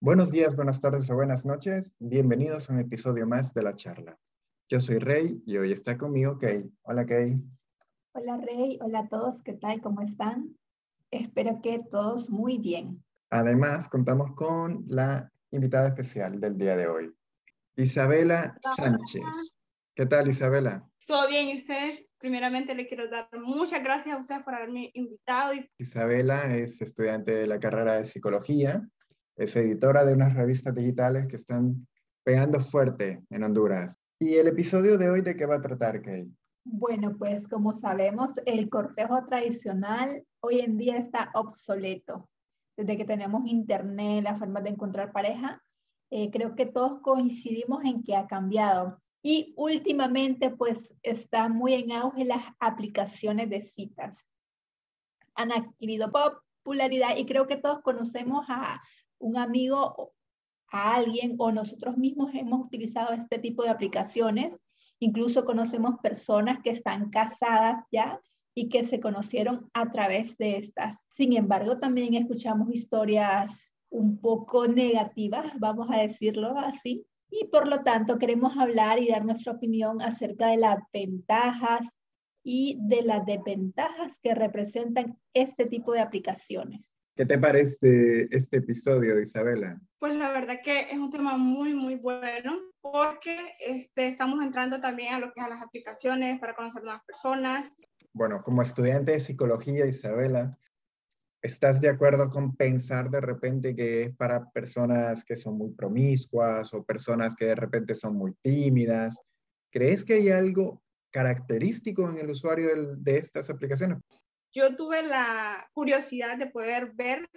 Buenos días, buenas tardes o buenas noches. Bienvenidos a un episodio más de la charla. Yo soy Rey y hoy está conmigo Kay. Hola Kay. Hola Rey, hola a todos, ¿qué tal? ¿Cómo están? Espero que todos muy bien. Además, contamos con la invitada especial del día de hoy, Isabela Sánchez. ¿Qué tal Isabela? Todo bien, y ustedes, primeramente le quiero dar muchas gracias a ustedes por haberme invitado. Isabela es estudiante de la carrera de psicología es editora de unas revistas digitales que están pegando fuerte en Honduras. ¿Y el episodio de hoy de qué va a tratar, Kate? Bueno, pues como sabemos, el cortejo tradicional hoy en día está obsoleto. Desde que tenemos internet, la forma de encontrar pareja, eh, creo que todos coincidimos en que ha cambiado. Y últimamente, pues está muy en auge las aplicaciones de citas. Han adquirido popularidad y creo que todos conocemos a un amigo, a alguien o nosotros mismos hemos utilizado este tipo de aplicaciones. Incluso conocemos personas que están casadas ya y que se conocieron a través de estas. Sin embargo, también escuchamos historias un poco negativas, vamos a decirlo así, y por lo tanto queremos hablar y dar nuestra opinión acerca de las ventajas y de las desventajas que representan este tipo de aplicaciones. ¿Qué te parece este episodio, Isabela? Pues la verdad que es un tema muy, muy bueno porque este, estamos entrando también a lo que es a las aplicaciones para conocer nuevas personas. Bueno, como estudiante de psicología, Isabela, ¿estás de acuerdo con pensar de repente que es para personas que son muy promiscuas o personas que de repente son muy tímidas? ¿Crees que hay algo característico en el usuario de estas aplicaciones? yo tuve la curiosidad de poder ver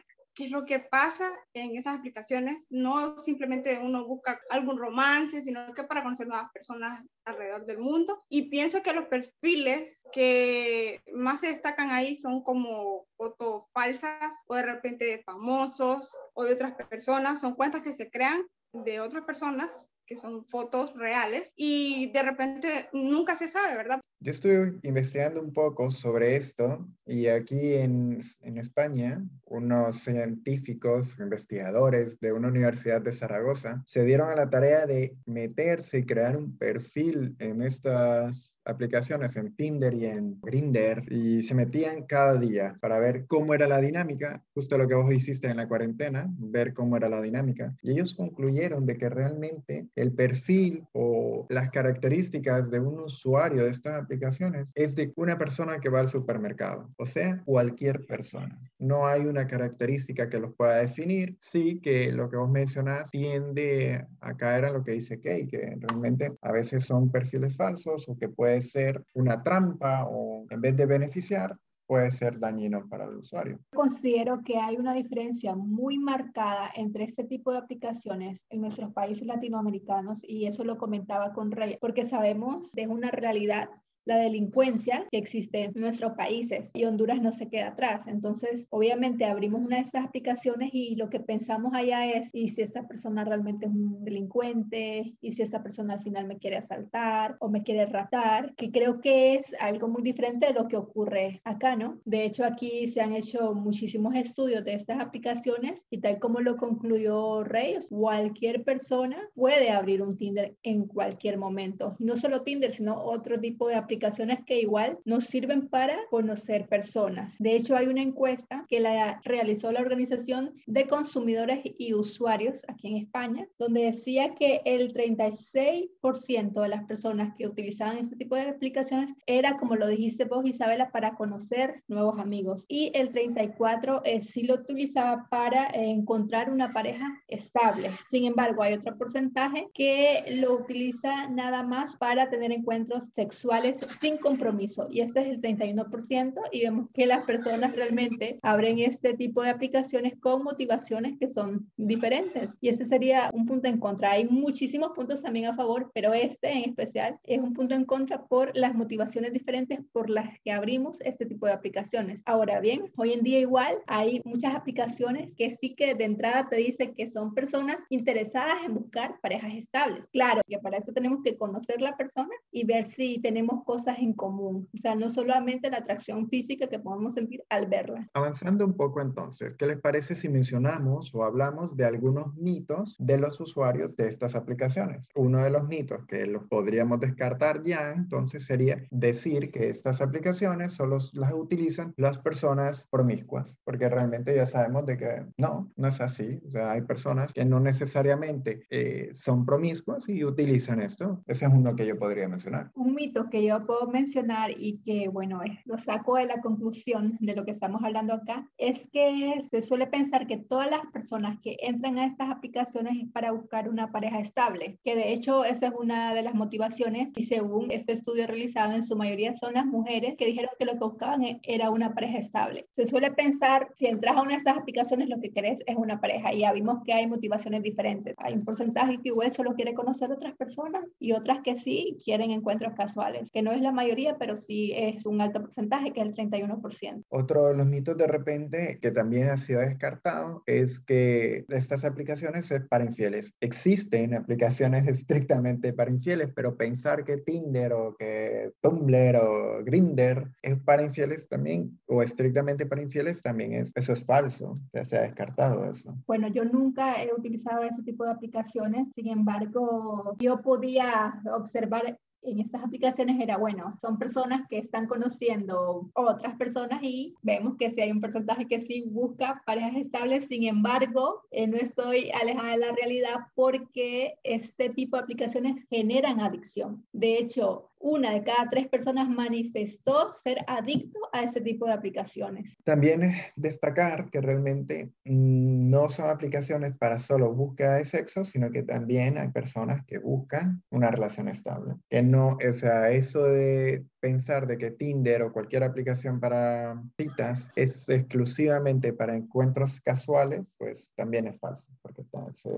es lo que pasa en esas aplicaciones. No simplemente uno busca algún romance, sino que para conocer nuevas personas alrededor del mundo. Y pienso que los perfiles que más se destacan ahí son como fotos falsas o de repente de famosos o de otras personas. Son cuentas que se crean de otras personas que son fotos reales y de repente nunca se sabe, ¿verdad? Yo estoy investigando un poco sobre esto y aquí en, en, España unos científicos, investigadores de una universidad de Zaragoza se dieron a la tarea de meterse y crear un perfil en estas aplicaciones en Tinder y en Grinder y se metían cada día para ver cómo era la dinámica, justo lo que vos hiciste en la cuarentena, ver cómo era la dinámica. Y ellos concluyeron de que realmente el perfil o las características de un usuario de estas aplicaciones es de una persona que va al supermercado, o sea, cualquier persona. No hay una característica que los pueda definir, sí que lo que vos mencionás tiende a caer en lo que dice Kay, que realmente a veces son perfiles falsos o que puede ser una trampa o en vez de beneficiar, puede ser dañino para el usuario. Considero que hay una diferencia muy marcada entre este tipo de aplicaciones en nuestros países latinoamericanos y eso lo comentaba con Rey, porque sabemos de una realidad la delincuencia que existe en nuestros países y Honduras no se queda atrás. Entonces, obviamente abrimos una de estas aplicaciones y lo que pensamos allá es, ¿y si esta persona realmente es un delincuente? ¿Y si esta persona al final me quiere asaltar o me quiere raptar? Que creo que es algo muy diferente de lo que ocurre acá, ¿no? De hecho, aquí se han hecho muchísimos estudios de estas aplicaciones y tal como lo concluyó Reyes, cualquier persona puede abrir un Tinder en cualquier momento. No solo Tinder, sino otro tipo de aplicaciones aplicaciones que igual nos sirven para conocer personas. De hecho, hay una encuesta que la realizó la Organización de Consumidores y Usuarios aquí en España, donde decía que el 36% de las personas que utilizaban este tipo de aplicaciones era, como lo dijiste vos, Isabela, para conocer nuevos amigos. Y el 34% eh, sí lo utilizaba para encontrar una pareja estable. Sin embargo, hay otro porcentaje que lo utiliza nada más para tener encuentros sexuales sin compromiso y este es el 31% y vemos que las personas realmente abren este tipo de aplicaciones con motivaciones que son diferentes y ese sería un punto en contra. Hay muchísimos puntos también a favor, pero este en especial es un punto en contra por las motivaciones diferentes por las que abrimos este tipo de aplicaciones. Ahora bien, hoy en día igual hay muchas aplicaciones que sí que de entrada te dicen que son personas interesadas en buscar parejas estables. Claro que para eso tenemos que conocer la persona y ver si tenemos cosas en común, o sea, no solamente la atracción física que podemos sentir al verla. Avanzando un poco entonces, ¿qué les parece si mencionamos o hablamos de algunos mitos de los usuarios de estas aplicaciones? Uno de los mitos que los podríamos descartar ya, entonces sería decir que estas aplicaciones solo las utilizan las personas promiscuas, porque realmente ya sabemos de que no, no es así. O sea, hay personas que no necesariamente eh, son promiscuas y utilizan esto. Ese es uno que yo podría mencionar. Un mito que yo puedo mencionar y que, bueno, lo saco de la conclusión de lo que estamos hablando acá, es que se suele pensar que todas las personas que entran a estas aplicaciones es para buscar una pareja estable, que de hecho esa es una de las motivaciones y según este estudio realizado en su mayoría son las mujeres que dijeron que lo que buscaban e, era una pareja estable. Se suele pensar, si entras a una de estas aplicaciones, lo que querés es una pareja y ya vimos que hay motivaciones diferentes. Hay un porcentaje que igual solo quiere conocer otras personas y otras que sí quieren encuentros casuales, que no es la mayoría, pero sí es un alto porcentaje, que es el 31%. Otro de los mitos de repente que también ha sido descartado es que estas aplicaciones es para infieles. Existen aplicaciones estrictamente para infieles, pero pensar que Tinder o que Tumblr o Grinder es para infieles también, o estrictamente para infieles, también es, eso es falso. Ya se ha descartado eso. Bueno, yo nunca he utilizado ese tipo de aplicaciones, sin embargo, yo podía observar en estas aplicaciones era, bueno, son personas que están conociendo otras personas y vemos que si hay un porcentaje que sí busca parejas estables, sin embargo, eh, no estoy alejada de la realidad porque este tipo de aplicaciones generan adicción. De hecho, una de cada tres personas manifestó ser adicto a ese tipo de aplicaciones. También es destacar que realmente mm, no son aplicaciones para solo búsqueda de sexo, sino que también hay personas que buscan una relación estable. Que no, o sea, eso de pensar de que Tinder o cualquier aplicación para citas es exclusivamente para encuentros casuales, pues también es falso, porque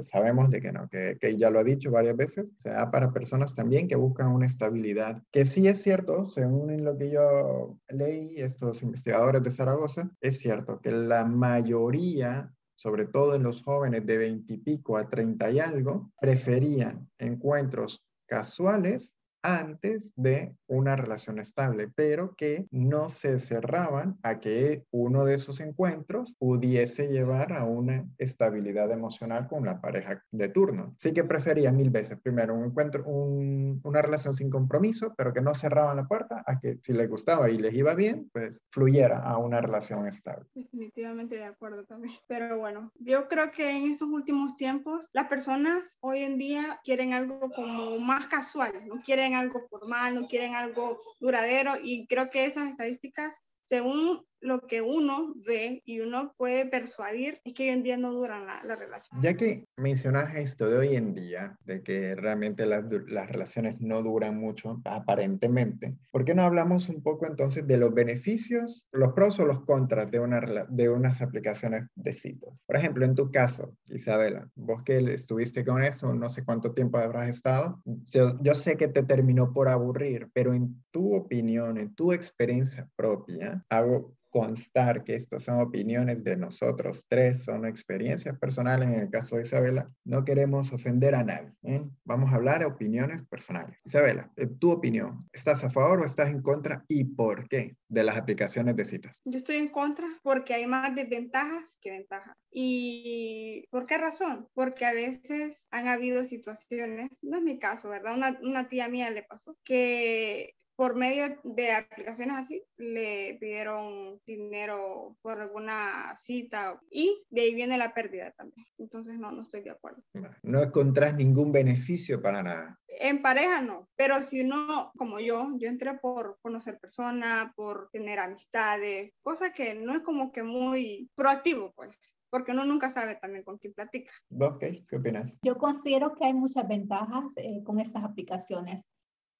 sabemos de que no, que, que ya lo ha dicho varias veces, o sea, para personas también que buscan una estabilidad, que sí es cierto, según lo que yo leí, estos investigadores de Zaragoza, es cierto que la mayoría sobre todo en los jóvenes de 20 y pico a 30 y algo, preferían encuentros casuales antes de una relación estable, pero que no se cerraban a que uno de esos encuentros pudiese llevar a una estabilidad emocional con la pareja de turno. Sí que prefería mil veces primero un encuentro, una relación sin compromiso, pero que no cerraban la puerta a que si les gustaba y les iba bien, pues fluyera a una relación estable. Definitivamente de acuerdo también. Pero bueno, yo creo que en esos últimos tiempos las personas hoy en día quieren algo como más casual, no algo formal, no quieren algo duradero y creo que esas estadísticas, según lo que uno ve y uno puede persuadir es que hoy en día no duran la, la relación. Ya que mencionas esto de hoy en día, de que realmente las, las, relaciones no duran mucho, aparentemente, ¿por qué no hablamos un poco entonces de los beneficios, los pros o los contras de, una, de unas aplicaciones de citas? Por ejemplo, en tu caso, Isabela, vos que estuviste con eso, no sé cuánto tiempo habrás estado, yo, yo sé que te terminó por aburrir, pero en tu opinión, en tu experiencia propia, hago constar que estas son opiniones de nosotros tres, son experiencias personales. En el caso de Isabela, no queremos ofender a nadie. ¿eh? Vamos a hablar de opiniones personales. Isabela, tu opinión, ¿estás a favor o estás en contra y por qué de las aplicaciones de citas? Yo estoy en contra porque hay más desventajas que ventajas. ¿Y por qué razón? Porque a veces han habido situaciones, no es mi caso, ¿verdad? Una, una tía mía le pasó que por medio de aplicaciones así, le pidieron dinero por alguna cita y de ahí viene la pérdida también. Entonces, no, no estoy de acuerdo. No encontrás ningún beneficio para nada. En pareja no, pero si uno, como yo, yo entré por conocer personas, por tener amistades, cosa que no es como que muy proactivo, pues porque uno nunca sabe también con quién platica. Ok, ¿qué opinas? Yo considero que hay muchas ventajas eh, con estas aplicaciones.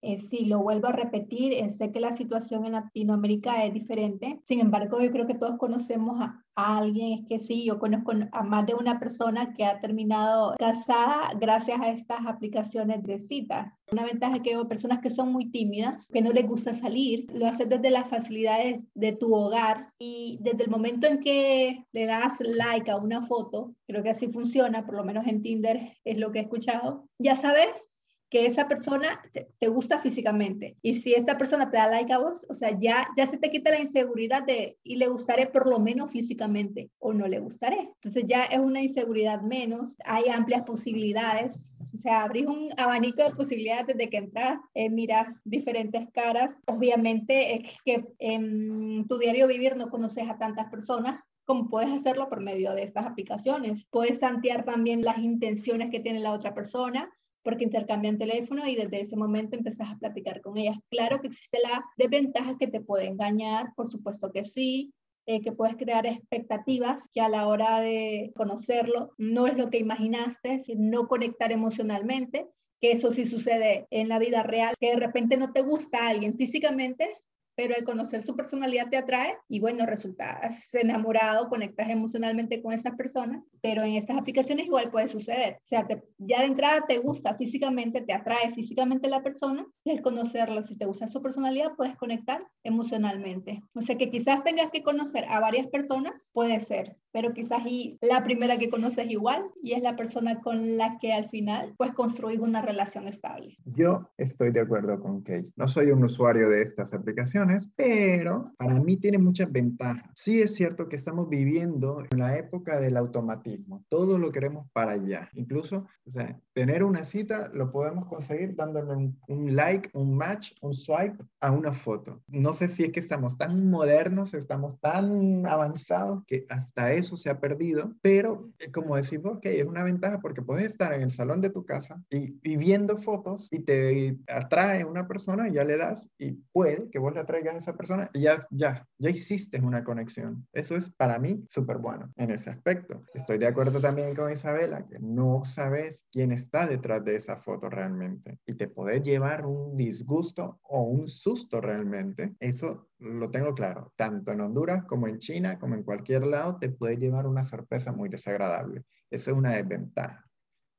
Eh, si lo vuelvo a repetir, eh, sé que la situación en Latinoamérica es diferente. Sin embargo, yo creo que todos conocemos a, alguien, es que sí, yo conozco a más de una persona que ha terminado casada gracias a estas aplicaciones de citas. Una ventaja es que veo personas que son muy tímidas, que no les gusta salir, lo haces desde las facilidades de tu hogar y desde el momento en que le das like a una foto, creo que así funciona, por lo menos en Tinder es lo que he escuchado, ya sabes que esa persona te, gusta físicamente. Y si esta persona te da like a vos, o sea, ya, ya se te quita la inseguridad de, y le gustaré por lo menos físicamente o no le gustaré. Entonces ya es una inseguridad menos, hay amplias posibilidades o sea, abrís un abanico de posibilidades desde que entras, eh, miras diferentes caras. Obviamente es que en tu diario vivir no conoces a tantas personas, como puedes hacerlo por medio de estas aplicaciones. Puedes tantear también las intenciones que tiene la otra persona, porque intercambian teléfono y desde ese momento empezás a platicar con ellas. Claro que existe la desventaja que te puede engañar, por supuesto que sí, eh, que puedes crear expectativas que a la hora de conocerlo no es lo que imaginaste, no conectar emocionalmente, que eso sí sucede en la vida real, que de repente no te gusta alguien físicamente, pero al conocer su personalidad te atrae y bueno, resultas enamorado, conectas emocionalmente con esa persona, pero en estas aplicaciones igual puede suceder. O sea, ya de entrada te gusta físicamente, te atrae físicamente la persona y al conocerla, si te gusta su personalidad, puedes conectar emocionalmente. O sea que quizás tengas que conocer a varias personas, puede ser, pero quizás y la primera que conoces igual y es la persona con la que al final pues construir una relación estable. Yo estoy de acuerdo con Kate. No soy un usuario de estas aplicaciones, pero para mí tiene muchas ventajas. Sí es cierto que estamos viviendo en la época del automatismo. Todo lo queremos para allá. Incluso, o sea, tener una cita lo podemos conseguir dándole un, un like, un match, un swipe a una foto. No sé si es que estamos tan modernos, estamos tan avanzados que hasta eso se ha perdido, pero eh, como decimos, ok, es una ventaja porque puedes estar en el salón de tu casa y, viendo fotos y te atrae una persona y ya le das y puede que vos le atraigas a esa persona ya, ya, ya hiciste una conexión. Eso es para mí súper bueno en ese aspecto. Estoy de acuerdo también con Isabela, que no sabes quién está detrás de esa foto realmente y te puede llevar un disgusto o un susto realmente. Eso lo tengo claro, tanto en Honduras como en China, como en cualquier lado, te puede llevar una sorpresa muy desagradable. Eso es una desventaja.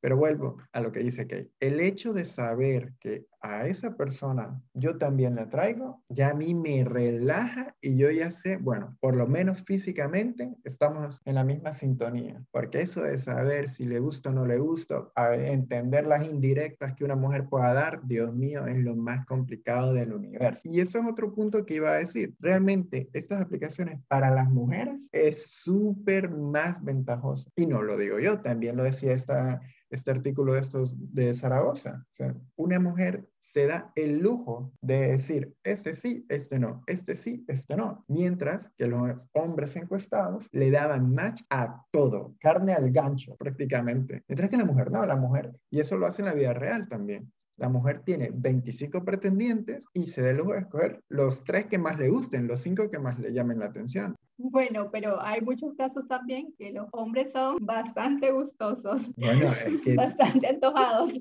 Pero vuelvo a lo que dice Kate. El hecho de saber que a esa persona yo también la traigo, ya a mí me relaja y yo ya sé, bueno, por lo menos físicamente estamos en la misma sintonía. Porque eso de saber si le gusta o no le gusta, entender las indirectas que una mujer pueda dar, Dios mío, es lo más complicado del universo. Y eso es otro punto que iba a decir. Realmente estas aplicaciones para las mujeres es súper más ventajoso. Y no lo digo yo, también lo decía esta este artículo de estos de Zaragoza. O sea, una mujer se da el lujo de decir, este sí, este no, este sí, este no. Mientras que los hombres encuestados le daban match a todo, carne al gancho prácticamente. Mientras que la mujer no, la mujer, y eso lo hace en la vida real también. La mujer tiene 25 pretendientes y se da el lujo de escoger los tres que más le gusten, los cinco que más le llamen la atención. Bueno, pero hay muchos casos también que los hombres son bastante gustosos, bastante antojados.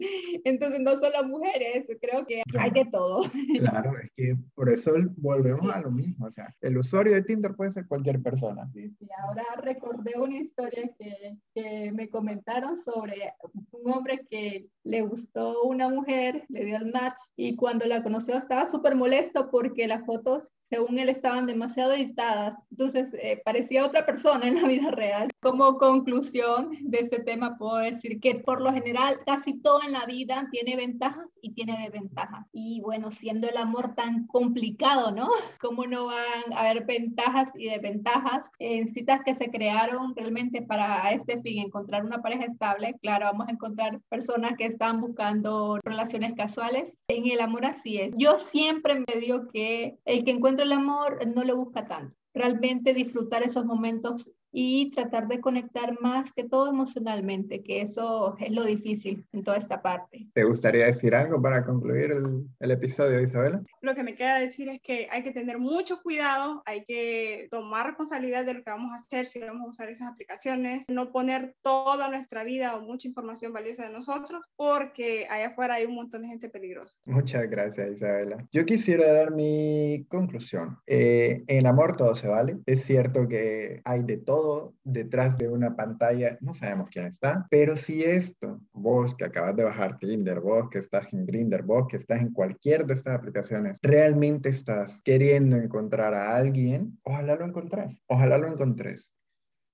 Entonces, no solo mujeres, creo que hay de todo. Claro, es que por eso volvemos a lo mismo. O sea, el usuario de Tinder puede ser cualquier persona. Sí, ahora recordé una historia que, que me comentaron sobre un hombre que le gustó una mujer, le dio el match y cuando la conoció estaba súper molesto porque las fotos según él, estaban demasiado editadas. Entonces, eh, parecía otra persona en la vida real. Como conclusión de este tema, puedo decir que por lo general casi todo en la vida tiene ventajas y tiene desventajas. Y bueno, siendo el amor tan complicado, ¿no? ¿Cómo no van a haber ventajas y desventajas en citas que se crearon realmente para este fin, encontrar una pareja estable? Claro, vamos a encontrar personas que están buscando relaciones casuales. En el amor así es. Yo siempre me digo que el que encuentra el amor no lo busca tanto. Realmente disfrutar esos momentos y tratar de conectar más que todo emocionalmente, que eso es lo difícil en toda esta parte. ¿Te gustaría decir algo para concluir el, episodio, Isabela? Lo que me queda decir es que hay que tener mucho cuidado, hay que tomar responsabilidad de lo que vamos a hacer si vamos a usar esas aplicaciones, no poner toda nuestra vida o mucha información valiosa de nosotros, porque allá afuera hay un montón de gente peligrosa. Muchas gracias, Isabela. Yo quisiera dar mi conclusión. Eh, en amor todo se vale. Es cierto que hay de todo detrás de una pantalla, no sabemos quién está, pero si esto, vos que acabas de bajar Tinder, vos que estás en Grindr, vos que estás en cualquier de estas aplicaciones, realmente estás queriendo encontrar a alguien, ojalá lo encontres, ojalá lo encontres.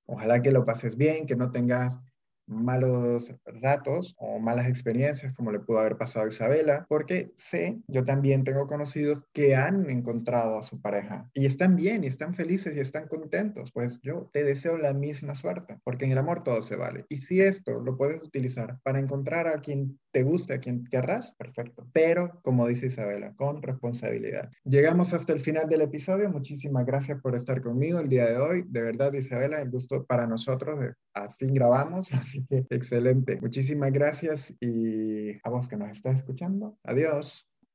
Ojalá que lo pases bien, que no tengas malos ratos o malas experiencias como le pudo haber pasado a Isabela, porque sé, yo también tengo conocidos que han encontrado a su pareja y están bien y están felices y están contentos. Pues yo te deseo la misma suerte, porque en el amor todo se vale. Y si esto lo puedes utilizar para encontrar a quien te guste, a quien querrás, perfecto. Pero, como dice Isabela, con responsabilidad. Llegamos hasta el final del episodio. Muchísimas gracias por estar conmigo el día de hoy. De verdad, Isabela, el gusto para nosotros. Al fin grabamos, así que excelente. Muchísimas gracias y a vos que nos estás escuchando. Adiós.